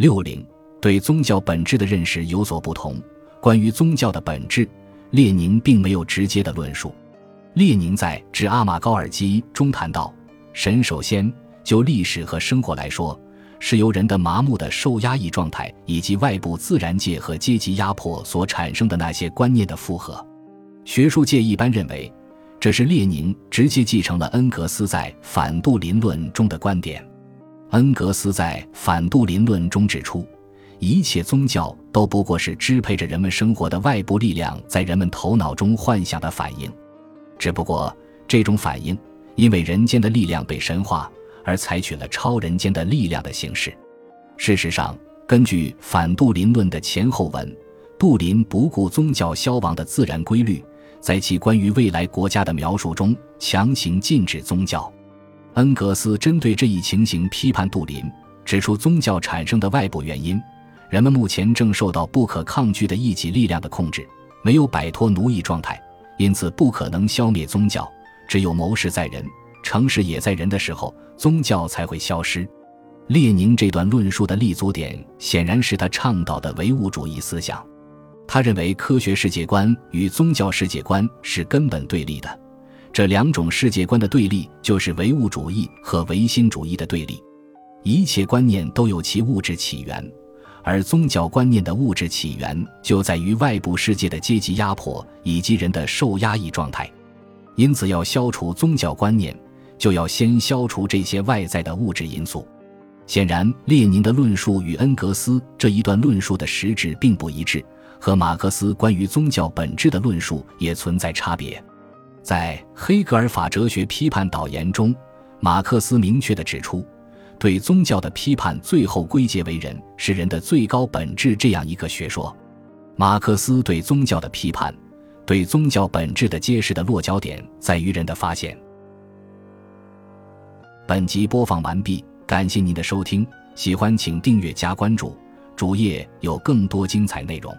六零对宗教本质的认识有所不同。关于宗教的本质，列宁并没有直接的论述。列宁在《致阿玛高尔基》中谈到，神首先就历史和生活来说，是由人的麻木的受压抑状态以及外部自然界和阶级压迫所产生的那些观念的复合。学术界一般认为，这是列宁直接继承了恩格斯在《反杜林论》中的观点。恩格斯在《反杜林论》中指出，一切宗教都不过是支配着人们生活的外部力量在人们头脑中幻想的反应。只不过，这种反应因为人间的力量被神化，而采取了超人间的力量的形式。事实上，根据反杜林论的前后文，杜林不顾宗教消亡的自然规律，在其关于未来国家的描述中强行禁止宗教。恩格斯针对这一情形批判杜林，指出宗教产生的外部原因：人们目前正受到不可抗拒的异己力量的控制，没有摆脱奴役状态。因此，不可能消灭宗教。只有谋事在人，成事也在人的时候，宗教才会消失。列宁这段论述的立足点显然是他倡导的唯物主义思想。他认为科学世界观与宗教世界观是根本对立的，这两种世界观的对立就是唯物主义和唯心主义的对立。一切观念都有其物质起源。而宗教观念的物质起源就在于外部世界的阶级压迫以及人的受压抑状态，因此要消除宗教观念，就要先消除这些外在的物质因素。显然，列宁的论述与恩格斯这一段论述的实质并不一致，和马克思关于宗教本质的论述也存在差别。在《黑格尔法哲学批判导言》中，马克思明确地指出。对宗教的批判，最后归结为人是人的最高本质这样一个学说。马克思对宗教的批判，对宗教本质的揭示的落脚点在于人的发现。本集播放完毕，感谢您的收听，喜欢请订阅加关注，主页有更多精彩内容。